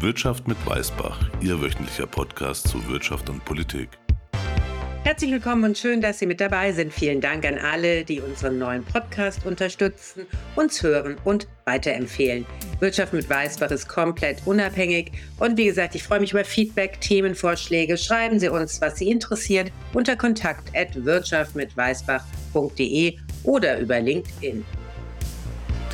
Wirtschaft mit Weißbach, Ihr wöchentlicher Podcast zu Wirtschaft und Politik. Herzlich willkommen und schön, dass Sie mit dabei sind. Vielen Dank an alle, die unseren neuen Podcast unterstützen, uns hören und weiterempfehlen. Wirtschaft mit Weißbach ist komplett unabhängig und wie gesagt, ich freue mich über Feedback, Themenvorschläge. Schreiben Sie uns, was Sie interessiert, unter kontakt at wirtschaftmitweißbach.de oder über LinkedIn.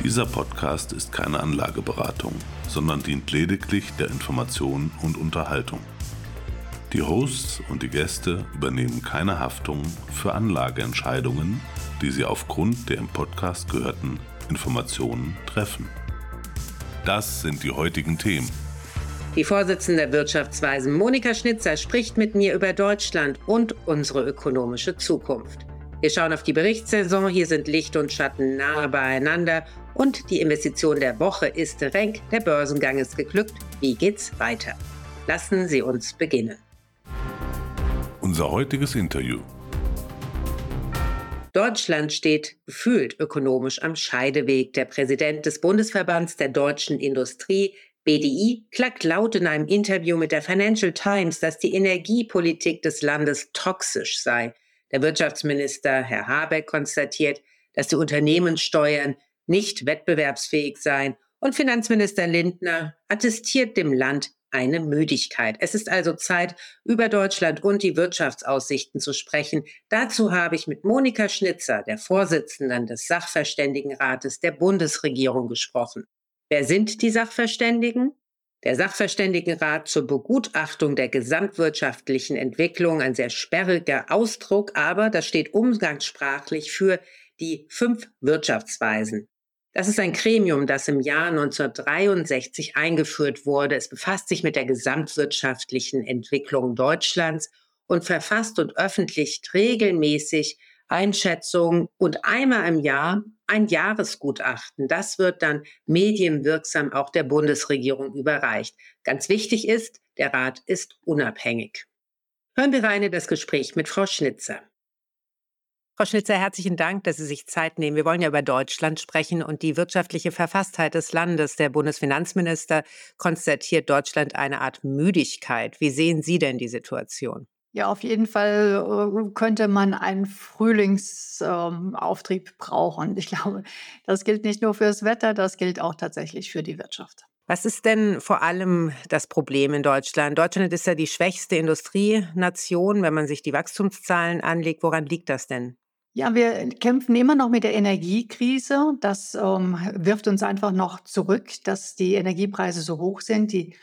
Dieser Podcast ist keine Anlageberatung, sondern dient lediglich der Information und Unterhaltung. Die Hosts und die Gäste übernehmen keine Haftung für Anlageentscheidungen, die sie aufgrund der im Podcast gehörten Informationen treffen. Das sind die heutigen Themen. Die Vorsitzende der Wirtschaftsweisen Monika Schnitzer spricht mit mir über Deutschland und unsere ökonomische Zukunft. Wir schauen auf die Berichtssaison. Hier sind Licht und Schatten nahe beieinander. Und die Investition der Woche ist Renk. Der Börsengang ist geglückt. Wie geht's weiter? Lassen Sie uns beginnen. Unser heutiges Interview. Deutschland steht gefühlt ökonomisch am Scheideweg. Der Präsident des Bundesverbands der deutschen Industrie, BDI, klagt laut in einem Interview mit der Financial Times, dass die Energiepolitik des Landes toxisch sei. Der Wirtschaftsminister, Herr Habeck, konstatiert, dass die Unternehmenssteuern nicht wettbewerbsfähig seien und Finanzminister Lindner attestiert dem Land eine Müdigkeit. Es ist also Zeit, über Deutschland und die Wirtschaftsaussichten zu sprechen. Dazu habe ich mit Monika Schnitzer, der Vorsitzenden des Sachverständigenrates der Bundesregierung, gesprochen. Wer sind die Sachverständigen? Der Sachverständigenrat zur Begutachtung der gesamtwirtschaftlichen Entwicklung, ein sehr sperriger Ausdruck, aber das steht umgangssprachlich für die fünf Wirtschaftsweisen. Das ist ein Gremium, das im Jahr 1963 eingeführt wurde. Es befasst sich mit der gesamtwirtschaftlichen Entwicklung Deutschlands und verfasst und öffentlicht regelmäßig Einschätzungen und einmal im Jahr ein Jahresgutachten. Das wird dann medienwirksam auch der Bundesregierung überreicht. Ganz wichtig ist, der Rat ist unabhängig. Hören wir rein in das Gespräch mit Frau Schnitzer. Frau Schnitzer, herzlichen Dank, dass Sie sich Zeit nehmen. Wir wollen ja über Deutschland sprechen und die wirtschaftliche Verfasstheit des Landes. Der Bundesfinanzminister konstatiert Deutschland eine Art Müdigkeit. Wie sehen Sie denn die Situation? Ja, auf jeden Fall äh, könnte man einen Frühlingsauftrieb ähm, brauchen. Ich glaube, das gilt nicht nur fürs Wetter, das gilt auch tatsächlich für die Wirtschaft. Was ist denn vor allem das Problem in Deutschland? Deutschland ist ja die schwächste Industrienation, wenn man sich die Wachstumszahlen anlegt. Woran liegt das denn? Ja, wir kämpfen immer noch mit der Energiekrise. Das ähm, wirft uns einfach noch zurück, dass die Energiepreise so hoch sind. Die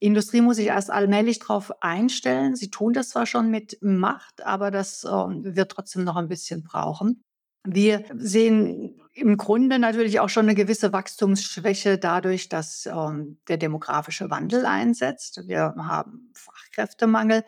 Industrie muss sich erst allmählich darauf einstellen. Sie tun das zwar schon mit Macht, aber das ähm, wird trotzdem noch ein bisschen brauchen. Wir sehen im Grunde natürlich auch schon eine gewisse Wachstumsschwäche dadurch, dass ähm, der demografische Wandel einsetzt. Wir haben Fachkräftemangel.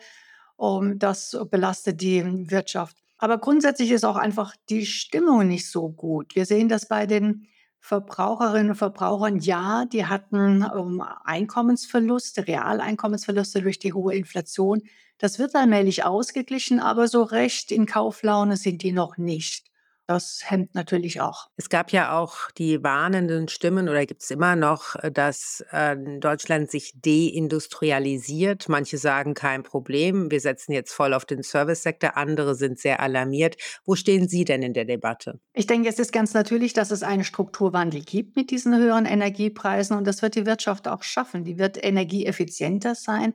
Um, das belastet die Wirtschaft. Aber grundsätzlich ist auch einfach die Stimmung nicht so gut. Wir sehen das bei den Verbraucherinnen und Verbrauchern. Ja, die hatten ähm, Einkommensverluste, Realeinkommensverluste durch die hohe Inflation. Das wird allmählich ausgeglichen, aber so recht in Kauflaune sind die noch nicht. Das hemmt natürlich auch. Es gab ja auch die warnenden Stimmen oder gibt es immer noch, äh, dass äh, Deutschland sich deindustrialisiert. Manche sagen kein Problem, wir setzen jetzt voll auf den Servicesektor, andere sind sehr alarmiert. Wo stehen Sie denn in der Debatte? Ich denke, es ist ganz natürlich, dass es einen Strukturwandel gibt mit diesen höheren Energiepreisen und das wird die Wirtschaft auch schaffen. Die wird energieeffizienter sein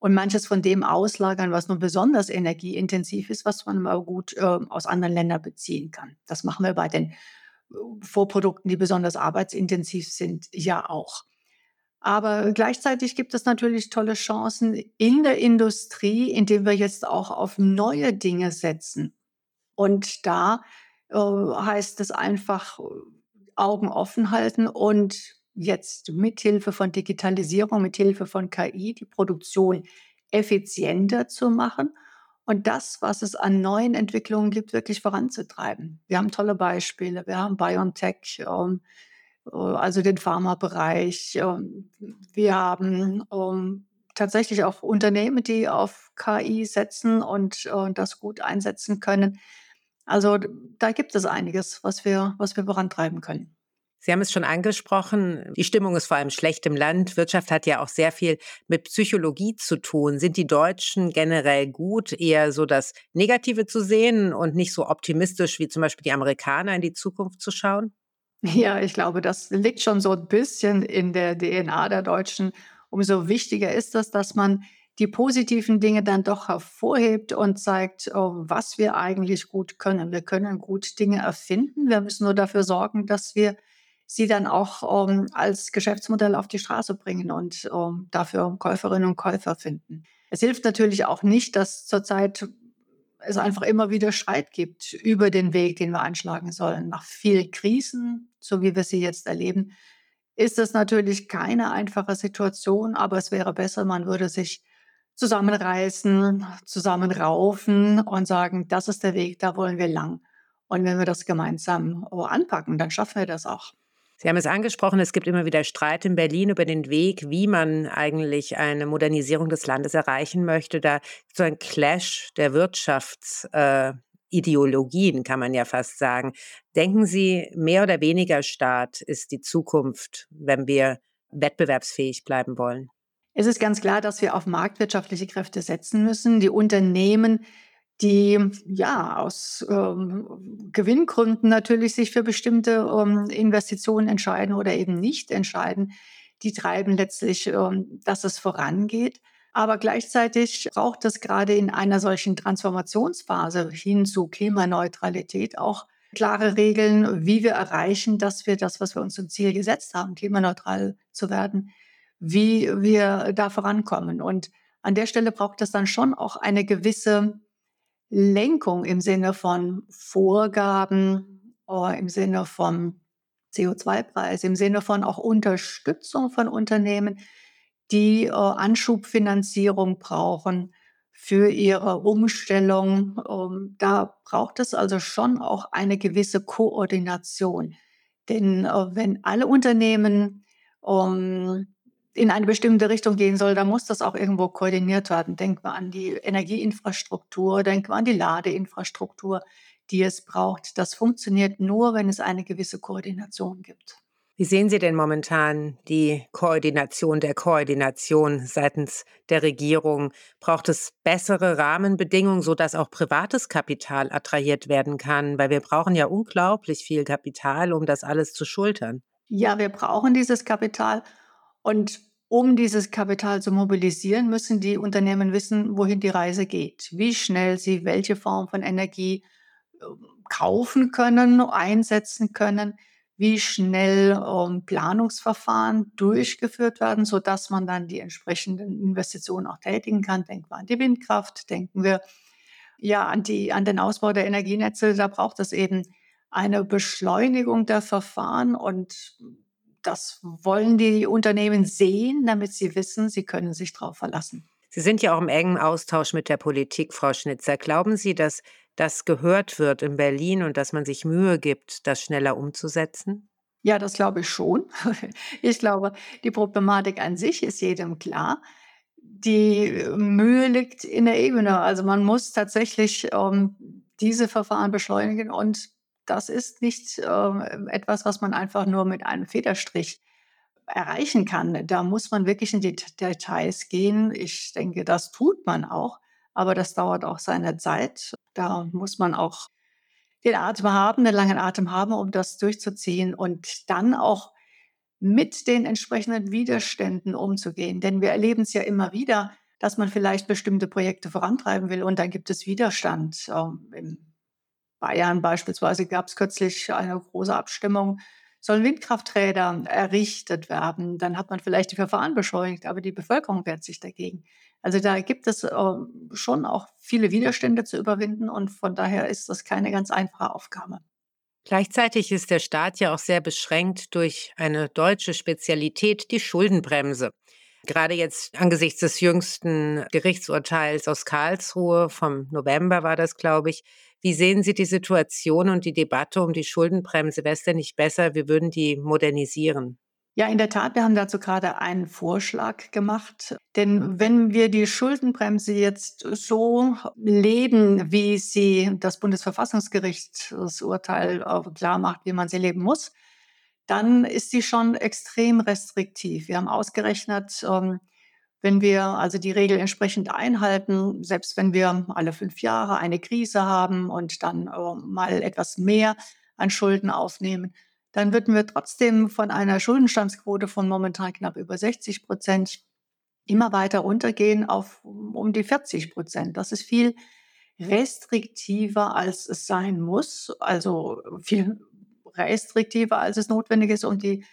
und manches von dem auslagern, was nun besonders energieintensiv ist, was man mal gut äh, aus anderen Ländern beziehen kann. Das machen wir bei den äh, Vorprodukten, die besonders arbeitsintensiv sind, ja auch. Aber gleichzeitig gibt es natürlich tolle Chancen in der Industrie, indem wir jetzt auch auf neue Dinge setzen. Und da äh, heißt es einfach äh, Augen offen halten und jetzt mithilfe von Digitalisierung, mithilfe von KI die Produktion effizienter zu machen und das, was es an neuen Entwicklungen gibt, wirklich voranzutreiben. Wir haben tolle Beispiele. Wir haben BioNTech, ähm, äh, also den Pharmabereich. Ähm, wir haben ähm, tatsächlich auch Unternehmen, die auf KI setzen und äh, das gut einsetzen können. Also da gibt es einiges, was wir, was wir vorantreiben können. Sie haben es schon angesprochen, die Stimmung ist vor allem schlecht im Land. Wirtschaft hat ja auch sehr viel mit Psychologie zu tun. Sind die Deutschen generell gut, eher so das Negative zu sehen und nicht so optimistisch wie zum Beispiel die Amerikaner in die Zukunft zu schauen? Ja, ich glaube, das liegt schon so ein bisschen in der DNA der Deutschen. Umso wichtiger ist es, dass man die positiven Dinge dann doch hervorhebt und zeigt, oh, was wir eigentlich gut können. Wir können gut Dinge erfinden. Wir müssen nur dafür sorgen, dass wir sie dann auch ähm, als Geschäftsmodell auf die Straße bringen und ähm, dafür Käuferinnen und Käufer finden. Es hilft natürlich auch nicht, dass zurzeit es einfach immer wieder Streit gibt über den Weg, den wir einschlagen sollen. Nach vielen Krisen, so wie wir sie jetzt erleben, ist es natürlich keine einfache Situation, aber es wäre besser, man würde sich zusammenreißen, zusammenraufen und sagen, das ist der Weg, da wollen wir lang. Und wenn wir das gemeinsam oh, anpacken, dann schaffen wir das auch. Sie haben es angesprochen, es gibt immer wieder Streit in Berlin über den Weg, wie man eigentlich eine Modernisierung des Landes erreichen möchte. Da so ein Clash der Wirtschaftsideologien, äh, kann man ja fast sagen. Denken Sie, mehr oder weniger Staat ist die Zukunft, wenn wir wettbewerbsfähig bleiben wollen? Es ist ganz klar, dass wir auf marktwirtschaftliche Kräfte setzen müssen. Die Unternehmen die ja aus ähm, Gewinngründen natürlich sich für bestimmte ähm, Investitionen entscheiden oder eben nicht entscheiden, die treiben letztlich, ähm, dass es vorangeht. Aber gleichzeitig braucht es gerade in einer solchen Transformationsphase hin zu Klimaneutralität auch klare Regeln, wie wir erreichen, dass wir das, was wir uns zum Ziel gesetzt haben, klimaneutral zu werden, wie wir da vorankommen. Und an der Stelle braucht es dann schon auch eine gewisse Lenkung im Sinne von Vorgaben, äh, im Sinne von CO2-Preis, im Sinne von auch Unterstützung von Unternehmen, die äh, Anschubfinanzierung brauchen für ihre Umstellung. Ähm, da braucht es also schon auch eine gewisse Koordination. Denn äh, wenn alle Unternehmen ähm, in eine bestimmte Richtung gehen soll, dann muss das auch irgendwo koordiniert werden. Denken wir an die Energieinfrastruktur, denken wir an die Ladeinfrastruktur, die es braucht. Das funktioniert nur, wenn es eine gewisse Koordination gibt. Wie sehen Sie denn momentan die Koordination der Koordination seitens der Regierung? Braucht es bessere Rahmenbedingungen, sodass auch privates Kapital attrahiert werden kann? Weil wir brauchen ja unglaublich viel Kapital, um das alles zu schultern. Ja, wir brauchen dieses Kapital. Und um dieses Kapital zu mobilisieren, müssen die Unternehmen wissen, wohin die Reise geht, wie schnell sie welche Form von Energie ähm, kaufen können, einsetzen können, wie schnell ähm, Planungsverfahren durchgeführt werden, so dass man dann die entsprechenden Investitionen auch tätigen kann. Denken wir an die Windkraft, denken wir ja an, die, an den Ausbau der Energienetze. Da braucht es eben eine Beschleunigung der Verfahren und das wollen die Unternehmen sehen, damit sie wissen, sie können sich darauf verlassen. Sie sind ja auch im engen Austausch mit der Politik, Frau Schnitzer. Glauben Sie, dass das gehört wird in Berlin und dass man sich Mühe gibt, das schneller umzusetzen? Ja, das glaube ich schon. Ich glaube, die Problematik an sich ist jedem klar. Die Mühe liegt in der Ebene. Also man muss tatsächlich ähm, diese Verfahren beschleunigen und das ist nicht äh, etwas, was man einfach nur mit einem Federstrich erreichen kann. Da muss man wirklich in die Details gehen. Ich denke, das tut man auch, aber das dauert auch seine Zeit. Da muss man auch den Atem haben, den langen Atem haben, um das durchzuziehen und dann auch mit den entsprechenden Widerständen umzugehen. Denn wir erleben es ja immer wieder, dass man vielleicht bestimmte Projekte vorantreiben will und dann gibt es Widerstand ähm, im Bayern beispielsweise gab es kürzlich eine große Abstimmung, sollen Windkrafträder errichtet werden. Dann hat man vielleicht die Verfahren beschleunigt, aber die Bevölkerung wehrt sich dagegen. Also da gibt es äh, schon auch viele Widerstände zu überwinden und von daher ist das keine ganz einfache Aufgabe. Gleichzeitig ist der Staat ja auch sehr beschränkt durch eine deutsche Spezialität, die Schuldenbremse. Gerade jetzt angesichts des jüngsten Gerichtsurteils aus Karlsruhe vom November war das, glaube ich, wie sehen Sie die Situation und die Debatte um die Schuldenbremse? Wäre es denn nicht besser, wir würden die modernisieren? Ja, in der Tat, wir haben dazu gerade einen Vorschlag gemacht. Denn wenn wir die Schuldenbremse jetzt so leben, wie sie das Bundesverfassungsgericht das Urteil klar macht, wie man sie leben muss, dann ist sie schon extrem restriktiv. Wir haben ausgerechnet, ähm, wenn wir also die Regel entsprechend einhalten, selbst wenn wir alle fünf Jahre eine Krise haben und dann äh, mal etwas mehr an Schulden aufnehmen, dann würden wir trotzdem von einer Schuldenstandsquote von momentan knapp über 60 Prozent immer weiter runtergehen auf um die 40 Prozent. Das ist viel restriktiver, als es sein muss, also viel restriktiver, als es notwendig ist, um die,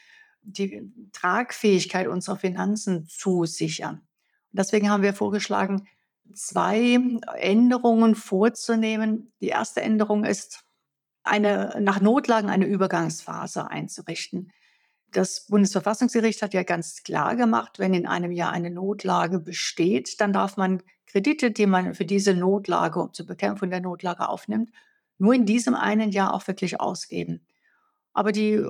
die Tragfähigkeit unserer Finanzen zu sichern. Und deswegen haben wir vorgeschlagen, zwei Änderungen vorzunehmen. Die erste Änderung ist, eine, nach Notlagen eine Übergangsphase einzurichten. Das Bundesverfassungsgericht hat ja ganz klar gemacht, wenn in einem Jahr eine Notlage besteht, dann darf man Kredite, die man für diese Notlage zur Bekämpfung der Notlage aufnimmt, nur in diesem einen Jahr auch wirklich ausgeben. Aber die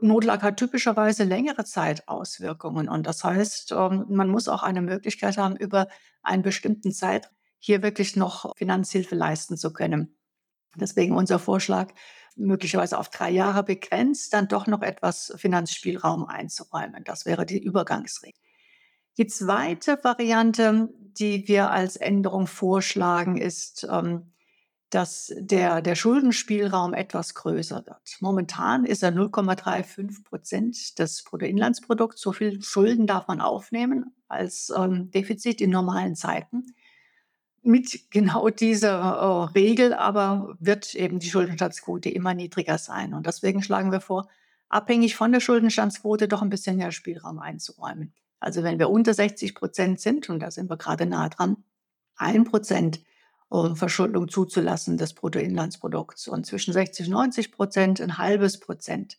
Notlage hat typischerweise längere Zeitauswirkungen. Und das heißt, ähm, man muss auch eine Möglichkeit haben, über einen bestimmten Zeit hier wirklich noch Finanzhilfe leisten zu können. Deswegen unser Vorschlag, möglicherweise auf drei Jahre begrenzt, dann doch noch etwas Finanzspielraum einzuräumen. Das wäre die Übergangsregel. Die zweite Variante, die wir als Änderung vorschlagen, ist, ähm, dass der, der Schuldenspielraum etwas größer wird. Momentan ist er 0,35 Prozent des Bruttoinlandsprodukts. So viel Schulden darf man aufnehmen als ähm, Defizit in normalen Zeiten mit genau dieser äh, Regel aber wird eben die Schuldenstandsquote immer niedriger sein. Und deswegen schlagen wir vor, abhängig von der Schuldenstandsquote doch ein bisschen mehr Spielraum einzuräumen. Also wenn wir unter 60 Prozent sind, und da sind wir gerade nah dran, ein Prozent Verschuldung zuzulassen des Bruttoinlandsprodukts und zwischen 60 und 90 Prozent ein halbes Prozent.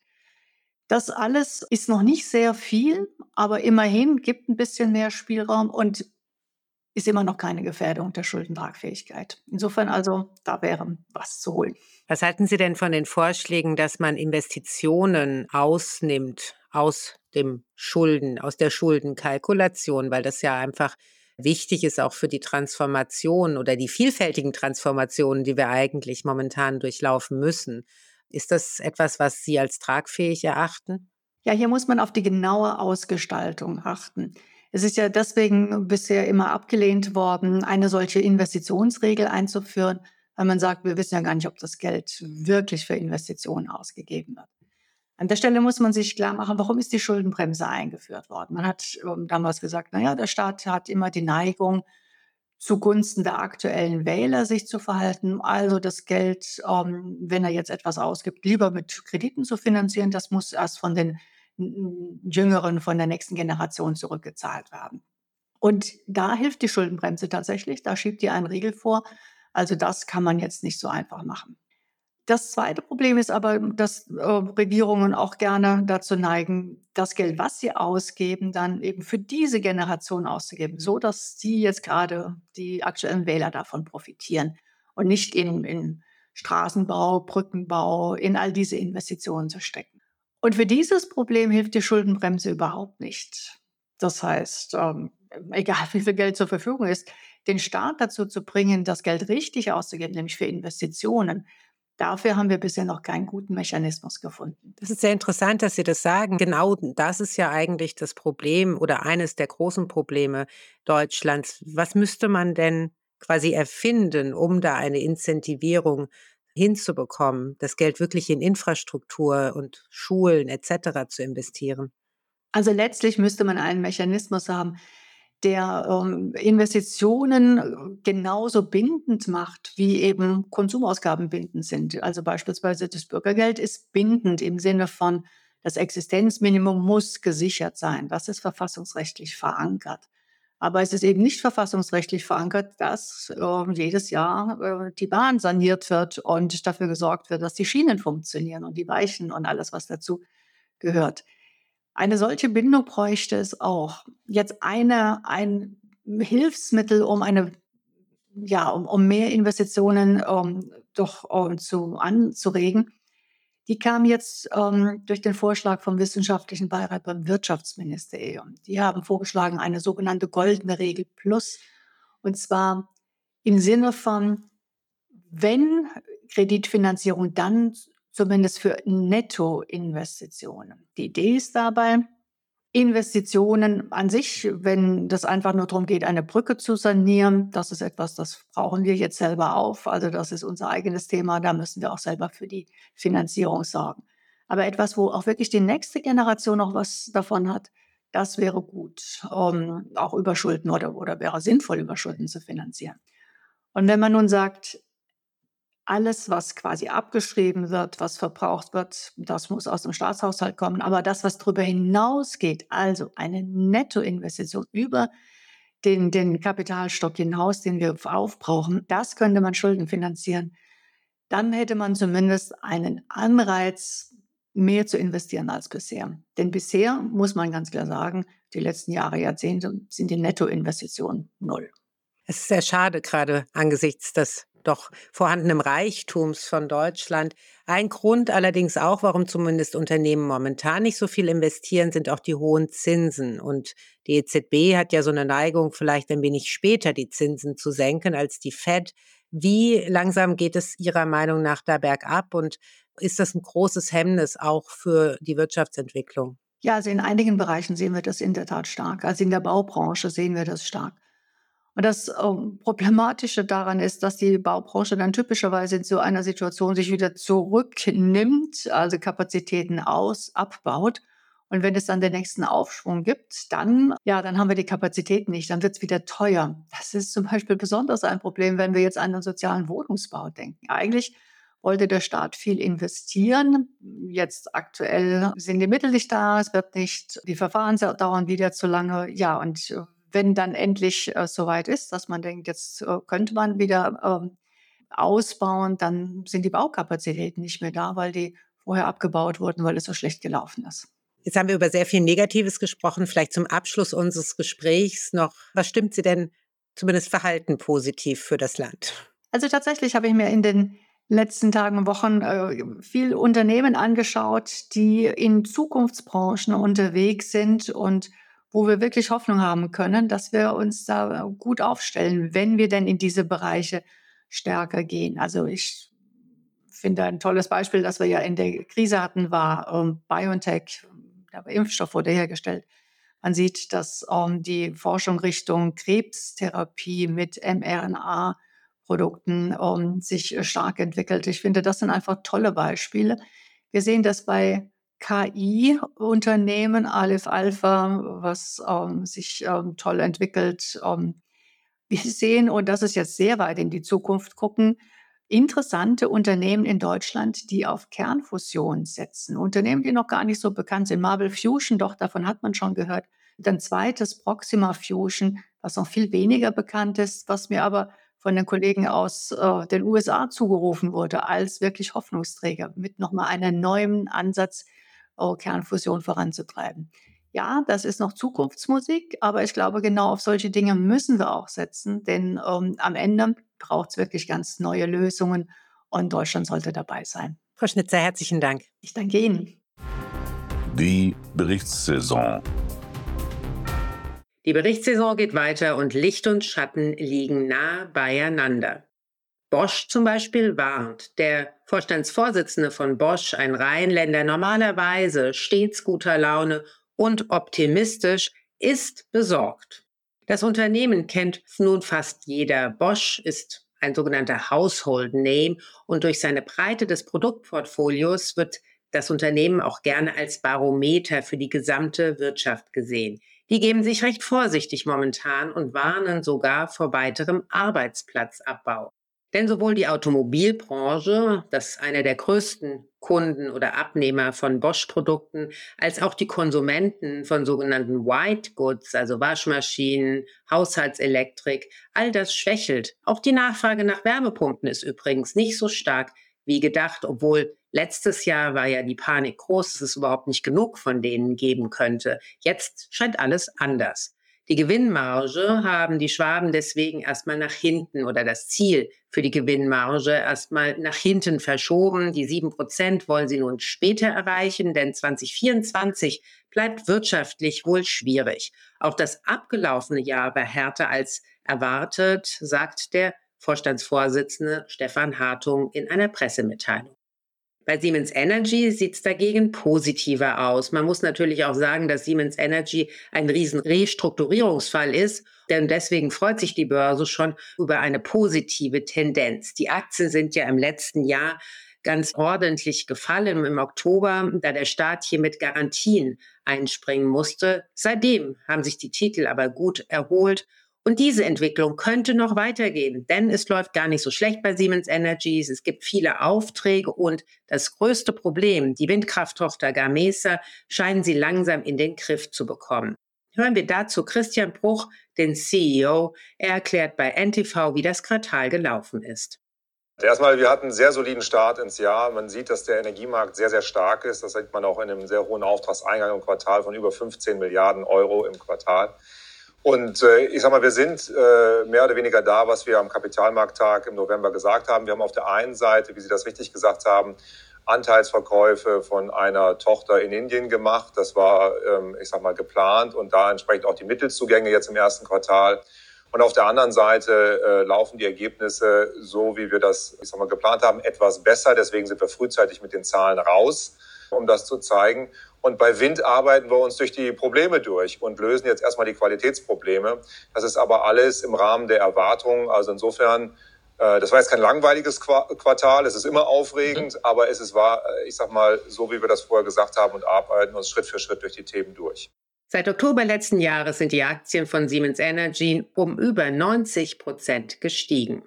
Das alles ist noch nicht sehr viel, aber immerhin gibt ein bisschen mehr Spielraum und ist immer noch keine Gefährdung der Schuldentragfähigkeit. Insofern also, da wäre was zu holen. Was halten Sie denn von den Vorschlägen, dass man Investitionen ausnimmt aus dem Schulden, aus der Schuldenkalkulation, weil das ja einfach wichtig ist auch für die Transformation oder die vielfältigen Transformationen, die wir eigentlich momentan durchlaufen müssen. Ist das etwas, was Sie als tragfähig erachten? Ja, hier muss man auf die genaue Ausgestaltung achten. Es ist ja deswegen bisher immer abgelehnt worden, eine solche Investitionsregel einzuführen, weil man sagt, wir wissen ja gar nicht, ob das Geld wirklich für Investitionen ausgegeben wird. An der Stelle muss man sich klar machen, warum ist die Schuldenbremse eingeführt worden? Man hat ähm, damals gesagt, naja, der Staat hat immer die Neigung, zugunsten der aktuellen Wähler sich zu verhalten. Also das Geld, ähm, wenn er jetzt etwas ausgibt, lieber mit Krediten zu finanzieren. Das muss erst von den Jüngeren von der nächsten Generation zurückgezahlt werden. Und da hilft die Schuldenbremse tatsächlich. Da schiebt ihr einen Riegel vor. Also das kann man jetzt nicht so einfach machen. Das zweite Problem ist aber, dass äh, Regierungen auch gerne dazu neigen, das Geld, was sie ausgeben, dann eben für diese Generation auszugeben, so dass sie jetzt gerade die aktuellen Wähler davon profitieren und nicht in, in Straßenbau, Brückenbau, in all diese Investitionen zu stecken. Und für dieses Problem hilft die Schuldenbremse überhaupt nicht. Das heißt, ähm, egal wie viel Geld zur Verfügung ist, den Staat dazu zu bringen, das Geld richtig auszugeben, nämlich für Investitionen, Dafür haben wir bisher noch keinen guten Mechanismus gefunden. Das ist sehr interessant, dass Sie das sagen. Genau das ist ja eigentlich das Problem oder eines der großen Probleme Deutschlands. Was müsste man denn quasi erfinden, um da eine Incentivierung hinzubekommen, das Geld wirklich in Infrastruktur und Schulen etc. zu investieren? Also letztlich müsste man einen Mechanismus haben, der ähm, Investitionen äh, genauso bindend macht, wie eben Konsumausgaben bindend sind. Also beispielsweise das Bürgergeld ist bindend im Sinne von, das Existenzminimum muss gesichert sein. Das ist verfassungsrechtlich verankert. Aber es ist eben nicht verfassungsrechtlich verankert, dass äh, jedes Jahr äh, die Bahn saniert wird und dafür gesorgt wird, dass die Schienen funktionieren und die Weichen und alles, was dazu gehört. Eine solche Bindung bräuchte es auch. Jetzt eine, ein Hilfsmittel, um eine ja, um, um mehr Investitionen um, doch um, zu, anzuregen, die kam jetzt ähm, durch den Vorschlag vom Wissenschaftlichen Beirat beim Wirtschaftsministerium. Die haben vorgeschlagen eine sogenannte goldene Regel plus. Und zwar im Sinne von, wenn Kreditfinanzierung dann zumindest für Nettoinvestitionen. Die Idee ist dabei, Investitionen an sich, wenn das einfach nur darum geht, eine Brücke zu sanieren, das ist etwas, das brauchen wir jetzt selber auf. Also das ist unser eigenes Thema, da müssen wir auch selber für die Finanzierung sorgen. Aber etwas, wo auch wirklich die nächste Generation noch was davon hat, das wäre gut, um auch Überschulden oder, oder wäre sinnvoll, Überschulden zu finanzieren. Und wenn man nun sagt, alles, was quasi abgeschrieben wird, was verbraucht wird, das muss aus dem Staatshaushalt kommen. Aber das, was darüber hinausgeht, also eine Nettoinvestition über den, den Kapitalstock hinaus, den wir aufbrauchen, das könnte man Schulden finanzieren. Dann hätte man zumindest einen Anreiz, mehr zu investieren als bisher. Denn bisher, muss man ganz klar sagen, die letzten Jahre, Jahrzehnte sind die Nettoinvestitionen null. Es ist sehr schade, gerade angesichts des doch vorhandenem Reichtums von Deutschland. Ein Grund allerdings auch, warum zumindest Unternehmen momentan nicht so viel investieren, sind auch die hohen Zinsen. Und die EZB hat ja so eine Neigung, vielleicht ein wenig später die Zinsen zu senken als die Fed. Wie langsam geht es Ihrer Meinung nach da bergab und ist das ein großes Hemmnis auch für die Wirtschaftsentwicklung? Ja, also in einigen Bereichen sehen wir das in der Tat stark. Also in der Baubranche sehen wir das stark. Und das ähm, Problematische daran ist, dass die Baubranche dann typischerweise in so einer Situation sich wieder zurücknimmt, also Kapazitäten aus, abbaut. Und wenn es dann den nächsten Aufschwung gibt, dann, ja, dann haben wir die Kapazitäten nicht, dann wird es wieder teuer. Das ist zum Beispiel besonders ein Problem, wenn wir jetzt an den sozialen Wohnungsbau denken. Eigentlich wollte der Staat viel investieren. Jetzt aktuell sind die Mittel nicht da, es wird nicht, die Verfahren dauern wieder zu lange. Ja, und äh, wenn dann endlich äh, soweit ist, dass man denkt, jetzt äh, könnte man wieder ähm, ausbauen, dann sind die Baukapazitäten nicht mehr da, weil die vorher abgebaut wurden, weil es so schlecht gelaufen ist. Jetzt haben wir über sehr viel Negatives gesprochen. Vielleicht zum Abschluss unseres Gesprächs noch, was stimmt Sie denn zumindest verhalten positiv für das Land? Also tatsächlich habe ich mir in den letzten Tagen und Wochen äh, viel Unternehmen angeschaut, die in Zukunftsbranchen unterwegs sind und wo wir wirklich Hoffnung haben können, dass wir uns da gut aufstellen, wenn wir denn in diese Bereiche stärker gehen. Also ich finde ein tolles Beispiel, das wir ja in der Krise hatten, war ähm, BioNTech, der Impfstoff wurde hergestellt. Man sieht, dass ähm, die Forschung Richtung Krebstherapie mit mRNA-Produkten ähm, sich stark entwickelt. Ich finde, das sind einfach tolle Beispiele. Wir sehen das bei KI-Unternehmen, Aleph Alpha, was ähm, sich ähm, toll entwickelt. Ähm, wir sehen, und das ist jetzt sehr weit in die Zukunft gucken, interessante Unternehmen in Deutschland, die auf Kernfusion setzen. Unternehmen, die noch gar nicht so bekannt sind. Marble Fusion, doch davon hat man schon gehört. Dann zweites Proxima Fusion, was noch viel weniger bekannt ist, was mir aber von den Kollegen aus äh, den USA zugerufen wurde als wirklich Hoffnungsträger mit nochmal einem neuen Ansatz, Kernfusion voranzutreiben. Ja, das ist noch Zukunftsmusik, aber ich glaube, genau auf solche Dinge müssen wir auch setzen, denn ähm, am Ende braucht es wirklich ganz neue Lösungen und Deutschland sollte dabei sein. Frau Schnitzer, herzlichen Dank. Ich danke Ihnen. Die Berichtssaison. Die Berichtssaison geht weiter und Licht und Schatten liegen nah beieinander. Bosch zum Beispiel warnt. Der Vorstandsvorsitzende von Bosch, ein Rheinländer, normalerweise stets guter Laune und optimistisch, ist besorgt. Das Unternehmen kennt nun fast jeder. Bosch ist ein sogenannter Household Name und durch seine Breite des Produktportfolios wird das Unternehmen auch gerne als Barometer für die gesamte Wirtschaft gesehen. Die geben sich recht vorsichtig momentan und warnen sogar vor weiterem Arbeitsplatzabbau. Denn sowohl die Automobilbranche, das einer der größten Kunden oder Abnehmer von Bosch-Produkten, als auch die Konsumenten von sogenannten White Goods, also Waschmaschinen, Haushaltselektrik, all das schwächelt. Auch die Nachfrage nach Wärmepumpen ist übrigens nicht so stark wie gedacht, obwohl letztes Jahr war ja die Panik groß, dass es überhaupt nicht genug von denen geben könnte. Jetzt scheint alles anders. Die Gewinnmarge haben die Schwaben deswegen erstmal nach hinten oder das Ziel für die Gewinnmarge erstmal nach hinten verschoben. Die sieben Prozent wollen sie nun später erreichen, denn 2024 bleibt wirtschaftlich wohl schwierig. Auch das abgelaufene Jahr war härter als erwartet, sagt der Vorstandsvorsitzende Stefan Hartung in einer Pressemitteilung. Bei Siemens Energy sieht es dagegen positiver aus. Man muss natürlich auch sagen, dass Siemens Energy ein riesen Restrukturierungsfall ist. Denn deswegen freut sich die Börse schon über eine positive Tendenz. Die Aktien sind ja im letzten Jahr ganz ordentlich gefallen im Oktober, da der Staat hier mit Garantien einspringen musste. Seitdem haben sich die Titel aber gut erholt. Und diese Entwicklung könnte noch weitergehen, denn es läuft gar nicht so schlecht bei Siemens Energies. Es gibt viele Aufträge und das größte Problem, die Windkrafttochter Gamesa, scheinen sie langsam in den Griff zu bekommen. Hören wir dazu Christian Bruch, den CEO. Er erklärt bei NTV, wie das Quartal gelaufen ist. Erstmal, wir hatten einen sehr soliden Start ins Jahr. Man sieht, dass der Energiemarkt sehr, sehr stark ist. Das sieht man auch in einem sehr hohen Auftragseingang im Quartal von über 15 Milliarden Euro im Quartal. Und äh, ich sag mal, wir sind äh, mehr oder weniger da, was wir am Kapitalmarkttag im November gesagt haben. Wir haben auf der einen Seite, wie Sie das richtig gesagt haben, Anteilsverkäufe von einer Tochter in Indien gemacht. Das war, ähm, ich sag mal, geplant und da entsprechend auch die Mittelzugänge jetzt im ersten Quartal. Und auf der anderen Seite äh, laufen die Ergebnisse so, wie wir das ich sag mal, geplant haben, etwas besser. Deswegen sind wir frühzeitig mit den Zahlen raus, um das zu zeigen. Und bei Wind arbeiten wir uns durch die Probleme durch und lösen jetzt erstmal die Qualitätsprobleme. Das ist aber alles im Rahmen der Erwartungen. Also insofern, äh, das war jetzt kein langweiliges Quartal, es ist immer aufregend, mhm. aber es ist war, äh, ich sag mal, so wie wir das vorher gesagt haben und arbeiten uns Schritt für Schritt durch die Themen durch. Seit Oktober letzten Jahres sind die Aktien von Siemens Energy um über 90 Prozent gestiegen.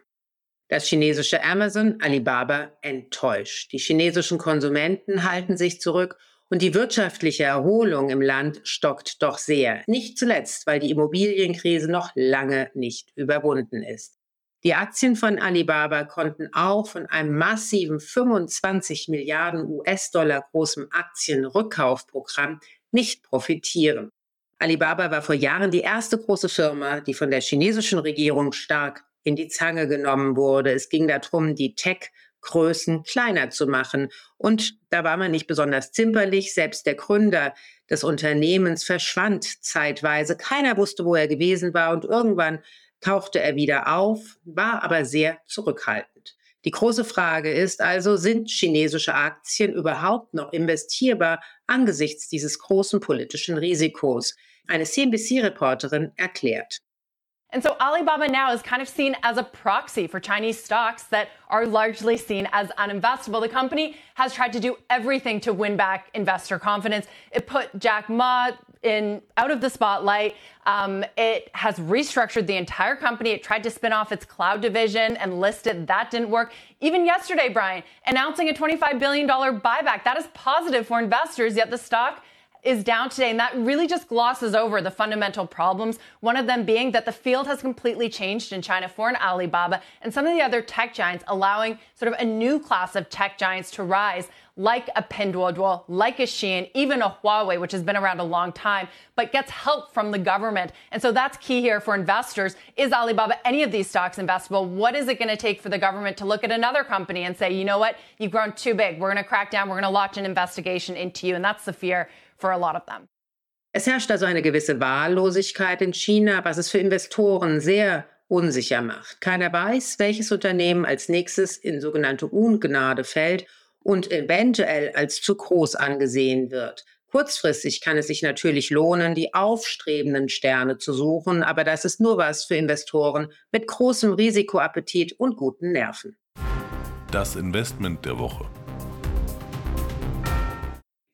Das chinesische Amazon Alibaba enttäuscht. Die chinesischen Konsumenten halten sich zurück und die wirtschaftliche Erholung im Land stockt doch sehr. Nicht zuletzt, weil die Immobilienkrise noch lange nicht überwunden ist. Die Aktien von Alibaba konnten auch von einem massiven 25 Milliarden US-Dollar großen Aktienrückkaufprogramm nicht profitieren. Alibaba war vor Jahren die erste große Firma, die von der chinesischen Regierung stark in die Zange genommen wurde. Es ging darum, die Tech-Größen kleiner zu machen. Und da war man nicht besonders zimperlich. Selbst der Gründer des Unternehmens verschwand zeitweise. Keiner wusste, wo er gewesen war. Und irgendwann tauchte er wieder auf, war aber sehr zurückhaltend. Die große Frage ist also, sind chinesische Aktien überhaupt noch investierbar angesichts dieses großen politischen Risikos? Eine CNBC-Reporterin erklärt. And so Alibaba now is kind of seen as a proxy for Chinese stocks that are largely seen as uninvestable. The company has tried to do everything to win back investor confidence. It put Jack Ma in out of the spotlight. Um, it has restructured the entire company. It tried to spin off its cloud division and list it. That didn't work. Even yesterday, Brian, announcing a $25 billion buyback. That is positive for investors, yet the stock is down today, and that really just glosses over the fundamental problems. One of them being that the field has completely changed in China for an Alibaba and some of the other tech giants, allowing sort of a new class of tech giants to rise, like a Pinduoduo, like a Shein, even a Huawei, which has been around a long time, but gets help from the government. And so that's key here for investors. Is Alibaba any of these stocks investable? What is it going to take for the government to look at another company and say, you know what, you've grown too big. We're going to crack down. We're going to launch an investigation into you. And that's the fear for a lot of them. Es herrscht also eine gewisse Wahllosigkeit in China, was es für Investoren sehr unsicher macht. Keiner weiß, welches Unternehmen als nächstes in sogenannte Ungnade fällt und eventuell als zu groß angesehen wird. Kurzfristig kann es sich natürlich lohnen, die aufstrebenden Sterne zu suchen, aber das ist nur was für Investoren mit großem Risikoappetit und guten Nerven. Das Investment der Woche.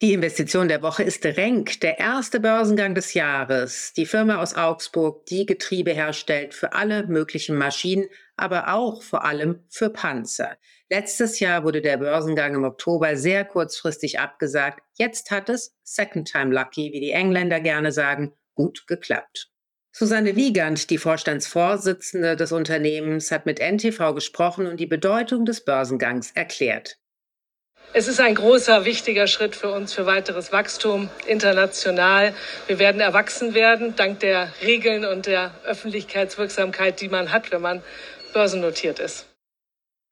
Die Investition der Woche ist Renk, der erste Börsengang des Jahres. Die Firma aus Augsburg, die Getriebe herstellt für alle möglichen Maschinen, aber auch vor allem für Panzer. Letztes Jahr wurde der Börsengang im Oktober sehr kurzfristig abgesagt. Jetzt hat es, second time lucky, wie die Engländer gerne sagen, gut geklappt. Susanne Wiegand, die Vorstandsvorsitzende des Unternehmens, hat mit NTV gesprochen und die Bedeutung des Börsengangs erklärt. Es ist ein großer, wichtiger Schritt für uns für weiteres Wachstum international. Wir werden erwachsen werden, dank der Regeln und der Öffentlichkeitswirksamkeit, die man hat, wenn man börsennotiert ist.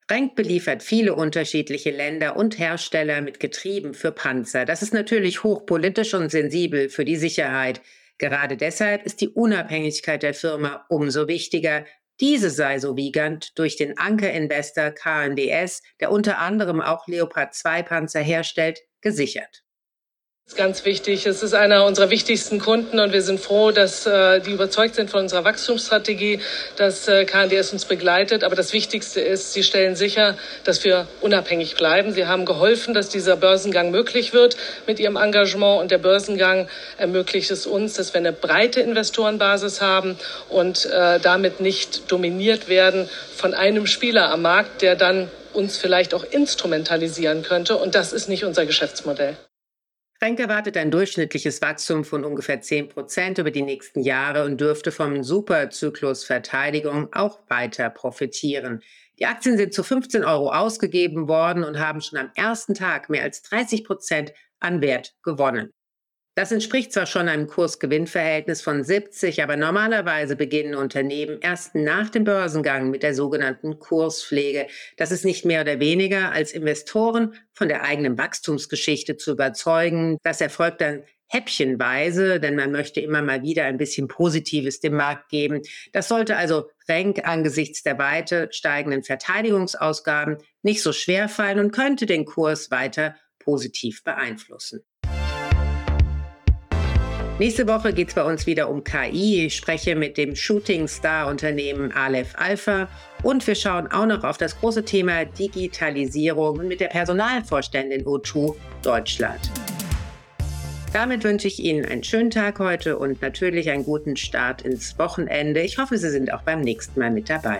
Renk beliefert viele unterschiedliche Länder und Hersteller mit Getrieben für Panzer. Das ist natürlich hochpolitisch und sensibel für die Sicherheit. Gerade deshalb ist die Unabhängigkeit der Firma umso wichtiger. Diese sei so wiegand durch den Anker-Investor KNDS, der unter anderem auch Leopard 2 Panzer herstellt, gesichert. Ganz wichtig. Es ist einer unserer wichtigsten Kunden und wir sind froh, dass äh, die überzeugt sind von unserer Wachstumsstrategie, dass äh, KNDS uns begleitet. Aber das Wichtigste ist, sie stellen sicher, dass wir unabhängig bleiben. Sie haben geholfen, dass dieser Börsengang möglich wird mit ihrem Engagement und der Börsengang ermöglicht es uns, dass wir eine breite Investorenbasis haben und äh, damit nicht dominiert werden von einem Spieler am Markt, der dann uns vielleicht auch instrumentalisieren könnte. Und das ist nicht unser Geschäftsmodell. Frank erwartet ein durchschnittliches Wachstum von ungefähr 10 Prozent über die nächsten Jahre und dürfte vom Superzyklus Verteidigung auch weiter profitieren. Die Aktien sind zu 15 Euro ausgegeben worden und haben schon am ersten Tag mehr als 30 Prozent an Wert gewonnen. Das entspricht zwar schon einem Kursgewinnverhältnis von 70, aber normalerweise beginnen Unternehmen erst nach dem Börsengang mit der sogenannten Kurspflege. Das ist nicht mehr oder weniger als Investoren von der eigenen Wachstumsgeschichte zu überzeugen. Das erfolgt dann häppchenweise, denn man möchte immer mal wieder ein bisschen Positives dem Markt geben. Das sollte also Renk angesichts der weiter steigenden Verteidigungsausgaben nicht so schwer fallen und könnte den Kurs weiter positiv beeinflussen. Nächste Woche geht es bei uns wieder um KI. Ich spreche mit dem Shooting-Star-Unternehmen Aleph Alpha und wir schauen auch noch auf das große Thema Digitalisierung mit der Personalvorständin O2 Deutschland. Damit wünsche ich Ihnen einen schönen Tag heute und natürlich einen guten Start ins Wochenende. Ich hoffe, Sie sind auch beim nächsten Mal mit dabei.